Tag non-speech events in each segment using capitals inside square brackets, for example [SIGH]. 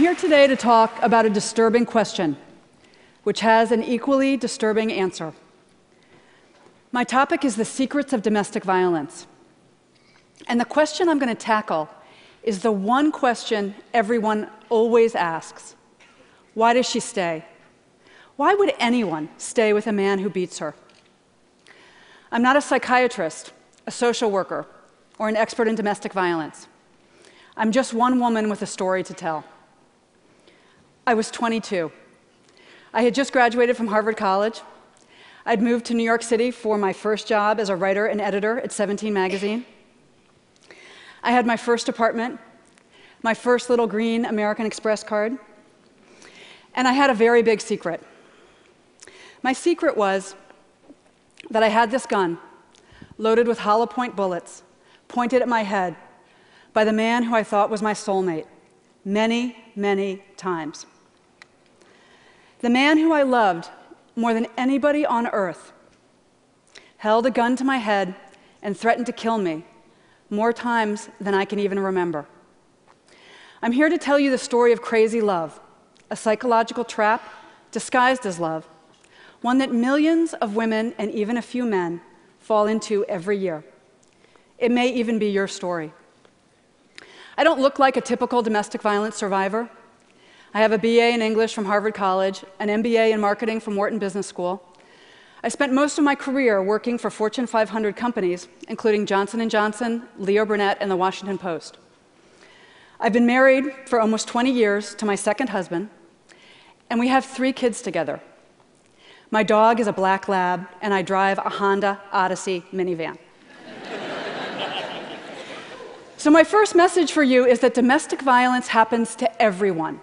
here today to talk about a disturbing question, which has an equally disturbing answer. My topic is the secrets of domestic violence. And the question I'm going to tackle is the one question everyone always asks Why does she stay? Why would anyone stay with a man who beats her? I'm not a psychiatrist, a social worker, or an expert in domestic violence. I'm just one woman with a story to tell. I was 22. I had just graduated from Harvard College. I'd moved to New York City for my first job as a writer and editor at 17 Magazine. I had my first apartment, my first little green American Express card, and I had a very big secret. My secret was that I had this gun loaded with hollow point bullets pointed at my head by the man who I thought was my soulmate many, many times. The man who I loved more than anybody on earth held a gun to my head and threatened to kill me more times than I can even remember. I'm here to tell you the story of crazy love, a psychological trap disguised as love, one that millions of women and even a few men fall into every year. It may even be your story. I don't look like a typical domestic violence survivor. I have a BA in English from Harvard College, an MBA in marketing from Wharton Business School, I spent most of my career working for Fortune 500 companies, including Johnson & Johnson, Leo Burnett, and the Washington Post. I've been married for almost 20 years to my second husband, and we have three kids together. My dog is a black lab, and I drive a Honda Odyssey minivan. [LAUGHS] so, my first message for you is that domestic violence happens to everyone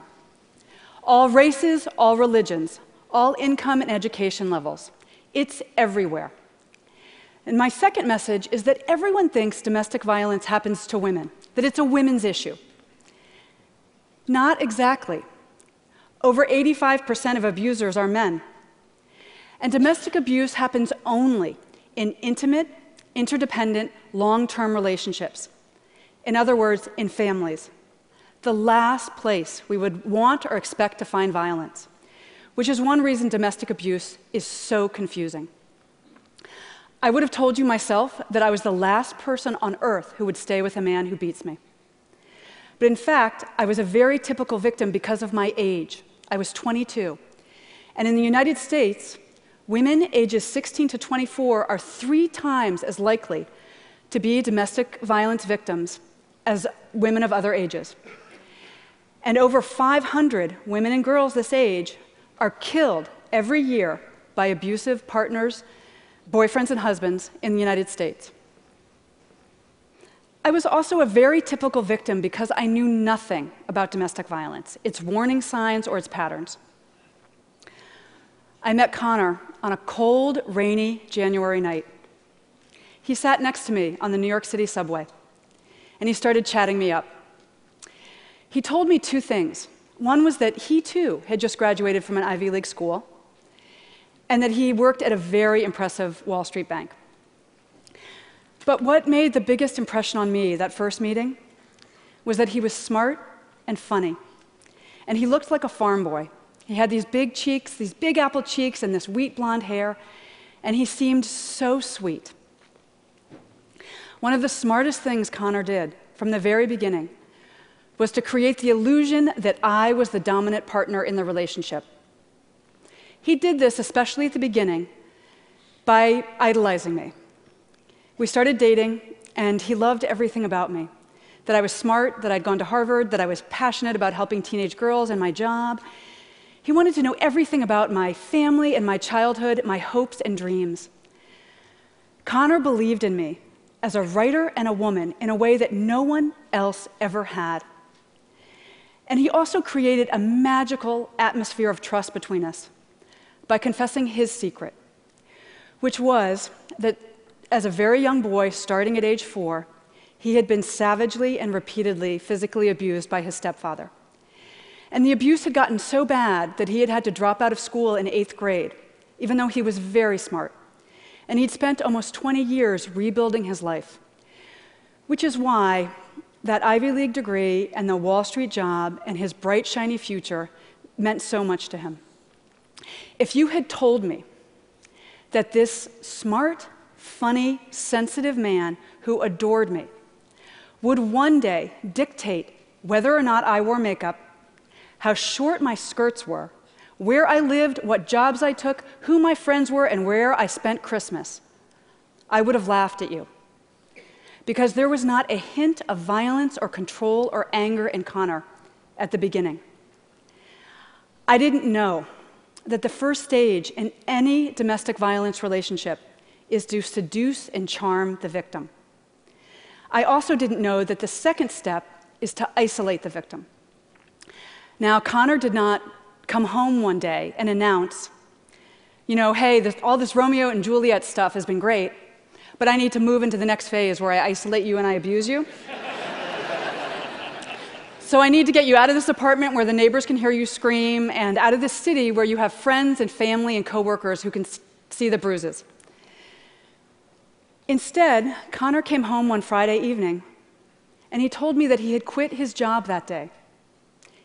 all races, all religions, all income and education levels. It's everywhere. And my second message is that everyone thinks domestic violence happens to women, that it's a women's issue. Not exactly. Over 85% of abusers are men. And domestic abuse happens only in intimate, interdependent, long term relationships. In other words, in families. The last place we would want or expect to find violence which is one reason domestic abuse is so confusing. I would have told you myself that I was the last person on earth who would stay with a man who beats me. But in fact, I was a very typical victim because of my age. I was 22. And in the United States, women ages 16 to 24 are three times as likely to be domestic violence victims as women of other ages. And over 500 women and girls this age are killed every year by abusive partners, boyfriends, and husbands in the United States. I was also a very typical victim because I knew nothing about domestic violence, its warning signs, or its patterns. I met Connor on a cold, rainy January night. He sat next to me on the New York City subway, and he started chatting me up. He told me two things. One was that he too had just graduated from an Ivy League school, and that he worked at a very impressive Wall Street bank. But what made the biggest impression on me that first meeting was that he was smart and funny. And he looked like a farm boy. He had these big cheeks, these big apple cheeks, and this wheat blonde hair, and he seemed so sweet. One of the smartest things Connor did from the very beginning was to create the illusion that I was the dominant partner in the relationship. He did this, especially at the beginning, by idolizing me. We started dating, and he loved everything about me that I was smart, that I'd gone to Harvard, that I was passionate about helping teenage girls and my job. He wanted to know everything about my family and my childhood, my hopes and dreams. Connor believed in me as a writer and a woman in a way that no one else ever had. And he also created a magical atmosphere of trust between us by confessing his secret, which was that as a very young boy, starting at age four, he had been savagely and repeatedly physically abused by his stepfather. And the abuse had gotten so bad that he had had to drop out of school in eighth grade, even though he was very smart. And he'd spent almost 20 years rebuilding his life, which is why that Ivy League degree and the Wall Street job and his bright, shiny future meant so much to him. If you had told me that this smart, funny, sensitive man who adored me would one day dictate whether or not I wore makeup, how short my skirts were, where I lived, what jobs I took, who my friends were, and where I spent Christmas, I would have laughed at you. Because there was not a hint of violence or control or anger in Connor at the beginning. I didn't know that the first stage in any domestic violence relationship is to seduce and charm the victim. I also didn't know that the second step is to isolate the victim. Now, Connor did not come home one day and announce, you know, hey, this, all this Romeo and Juliet stuff has been great, but I need to move into the next phase where I isolate you and I abuse you. so I need to get you out of this apartment where the neighbors can hear you scream and out of this city where you have friends and family and coworkers who can see the bruises. Instead, Connor came home one Friday evening and he told me that he had quit his job that day,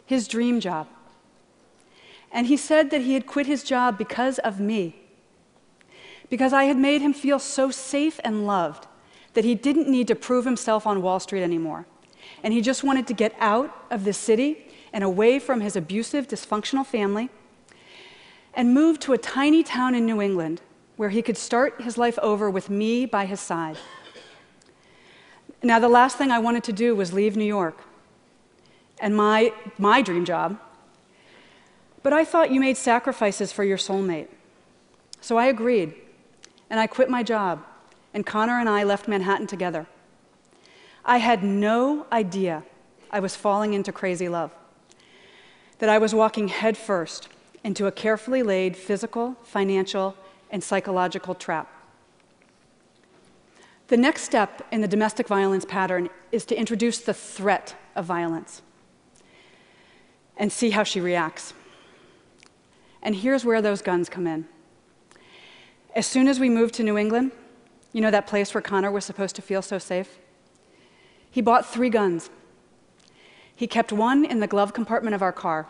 his dream job. And he said that he had quit his job because of me, because I had made him feel so safe and loved that he didn't need to prove himself on Wall Street anymore. And he just wanted to get out of the city and away from his abusive, dysfunctional family and move to a tiny town in New England where he could start his life over with me by his side. Now, the last thing I wanted to do was leave New York and my, my dream job but I thought you made sacrifices for your soulmate. So I agreed, and I quit my job, and Connor and I left Manhattan together. I had no idea I was falling into crazy love, that I was walking headfirst into a carefully laid physical, financial, and psychological trap. The next step in the domestic violence pattern is to introduce the threat of violence and see how she reacts. And here's where those guns come in. As soon as we moved to New England, you know that place where Connor was supposed to feel so safe? He bought three guns. He kept one in the glove compartment of our car.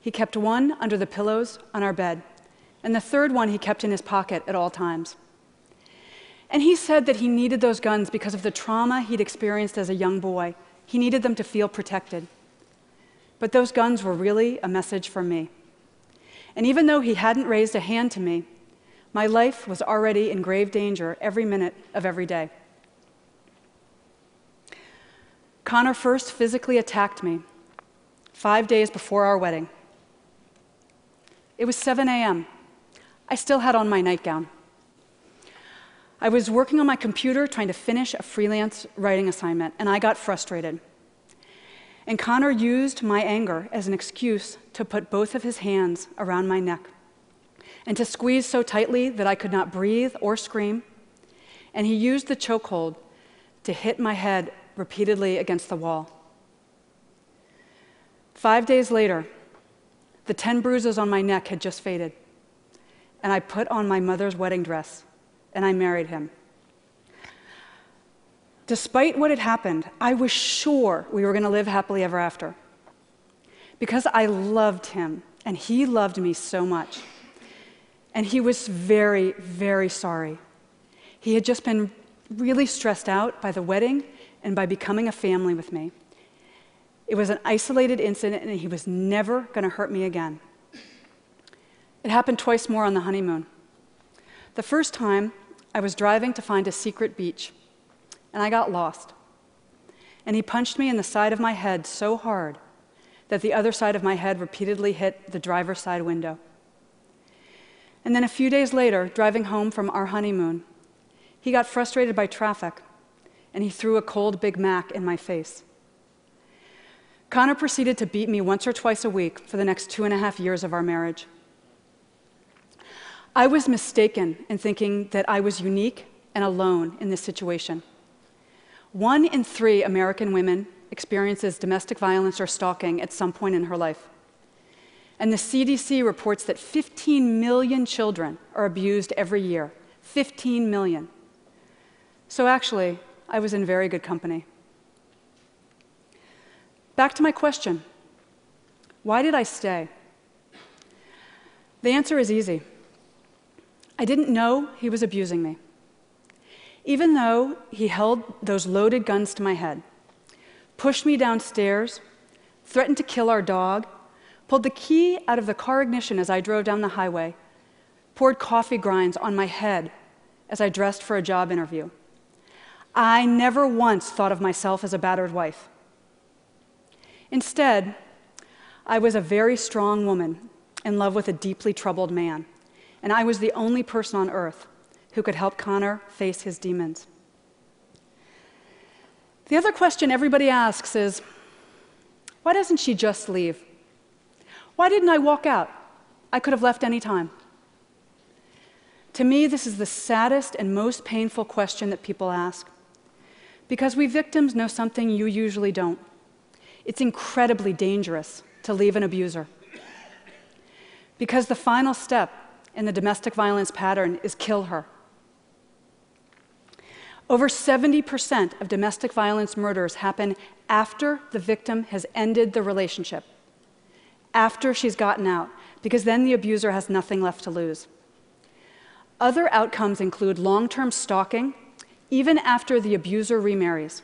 He kept one under the pillows on our bed. And the third one he kept in his pocket at all times. And he said that he needed those guns because of the trauma he'd experienced as a young boy. He needed them to feel protected. But those guns were really a message for me. And even though he hadn't raised a hand to me, my life was already in grave danger every minute of every day. Connor first physically attacked me five days before our wedding. It was 7 a.m. I still had on my nightgown. I was working on my computer trying to finish a freelance writing assignment, and I got frustrated. And Connor used my anger as an excuse to put both of his hands around my neck and to squeeze so tightly that I could not breathe or scream. And he used the chokehold to hit my head repeatedly against the wall. Five days later, the 10 bruises on my neck had just faded, and I put on my mother's wedding dress and I married him. Despite what had happened, I was sure we were going to live happily ever after. Because I loved him, and he loved me so much. And he was very, very sorry. He had just been really stressed out by the wedding and by becoming a family with me. It was an isolated incident, and he was never going to hurt me again. It happened twice more on the honeymoon. The first time, I was driving to find a secret beach and I got lost. And he punched me in the side of my head so hard that the other side of my head repeatedly hit the driver's side window. And then a few days later, driving home from our honeymoon, he got frustrated by traffic and he threw a cold Big Mac in my face. Connor proceeded to beat me once or twice a week for the next two and a half years of our marriage. I was mistaken in thinking that I was unique and alone in this situation. One in three American women experiences domestic violence or stalking at some point in her life. And the CDC reports that 15 million children are abused every year. 15 million. So actually, I was in very good company. Back to my question why did I stay? The answer is easy. I didn't know he was abusing me. Even though he held those loaded guns to my head, pushed me downstairs, threatened to kill our dog, pulled the key out of the car ignition as I drove down the highway, poured coffee grinds on my head as I dressed for a job interview. I never once thought of myself as a battered wife. Instead, I was a very strong woman in love with a deeply troubled man, and I was the only person on earth who could help Connor face his demons. The other question everybody asks is why doesn't she just leave? Why didn't I walk out? I could have left any time. To me, this is the saddest and most painful question that people ask. Because we victims know something you usually don't. It's incredibly dangerous to leave an abuser. Because the final step in the domestic violence pattern is kill her. Over 70% of domestic violence murders happen after the victim has ended the relationship, after she's gotten out, because then the abuser has nothing left to lose. Other outcomes include long term stalking, even after the abuser remarries,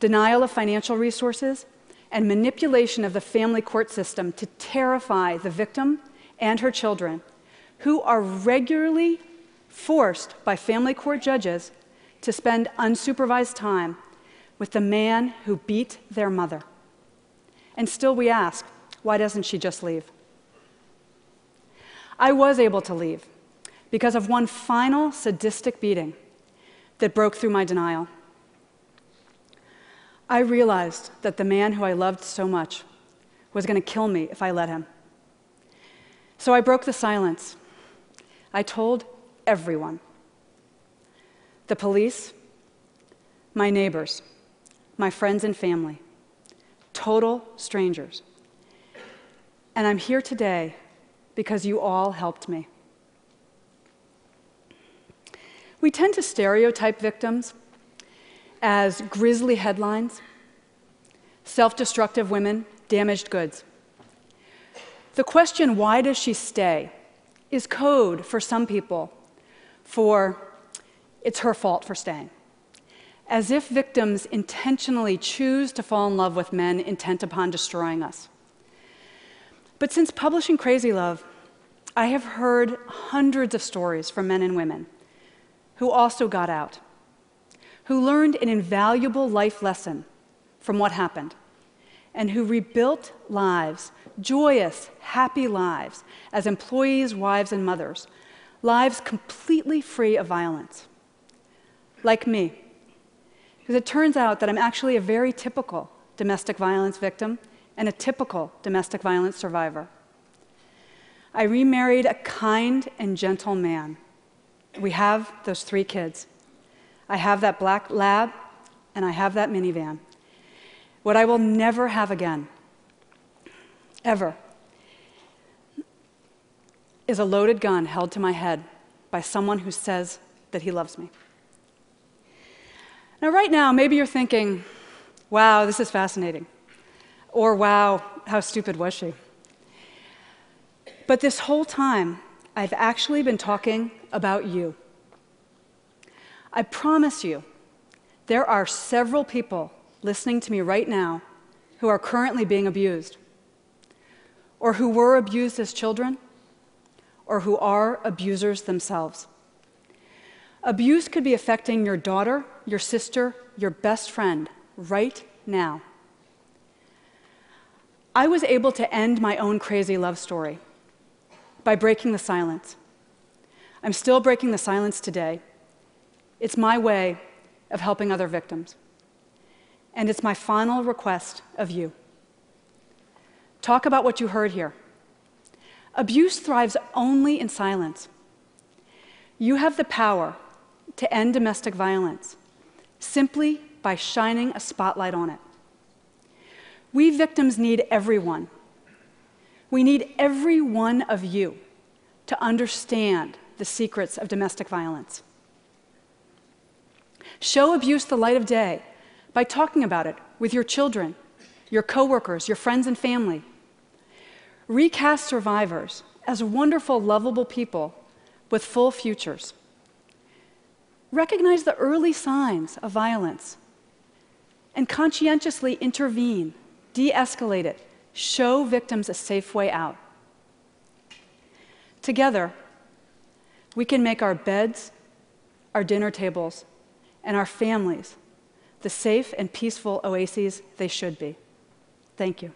denial of financial resources, and manipulation of the family court system to terrify the victim and her children, who are regularly forced by family court judges to spend unsupervised time with the man who beat their mother. And still we ask, why doesn't she just leave? I was able to leave because of one final sadistic beating that broke through my denial. I realized that the man who I loved so much was going to kill me if I let him. So I broke the silence. I told everyone the police, my neighbors, my friends and family, total strangers. And I'm here today because you all helped me. We tend to stereotype victims as grisly headlines, self destructive women, damaged goods. The question, why does she stay, is code for some people for it's her fault for staying. As if victims intentionally choose to fall in love with men intent upon destroying us. But since publishing Crazy Love, I have heard hundreds of stories from men and women who also got out who learned an invaluable life lesson from what happened, and who rebuilt lives, joyous, happy lives, as employees, wives, and mothers, lives completely free of violence. Like me. Because it turns out that I'm actually a very typical domestic violence victim and a typical domestic violence survivor. I remarried a kind and gentle man. We have those three kids. I have that black lab, and I have that minivan. What I will never have again, ever, is a loaded gun held to my head by someone who says that he loves me. Now, right now, maybe you're thinking, wow, this is fascinating. Or, wow, how stupid was she? But this whole time, I've actually been talking about you. I promise you, there are several people listening to me right now who are currently being abused, or who were abused as children, or who are abusers themselves. Abuse could be affecting your daughter, your sister, your best friend right now. I was able to end my own crazy love story by breaking the silence. I'm still breaking the silence today it's my way of helping other victims. And it's my final request of you. Talk about what you heard here. Abuse thrives only in silence. You have the power to end domestic violence simply by shining a spotlight on it. We victims need everyone. We need every one of you to understand the secrets of domestic violence. Show abuse the light of day by talking about it with your children, your coworkers, your friends and family. Recast survivors as wonderful, lovable people with full futures. Recognize the early signs of violence and conscientiously intervene, de escalate it, show victims a safe way out. Together, we can make our beds, our dinner tables, and our families the safe and peaceful oases they should be. Thank you.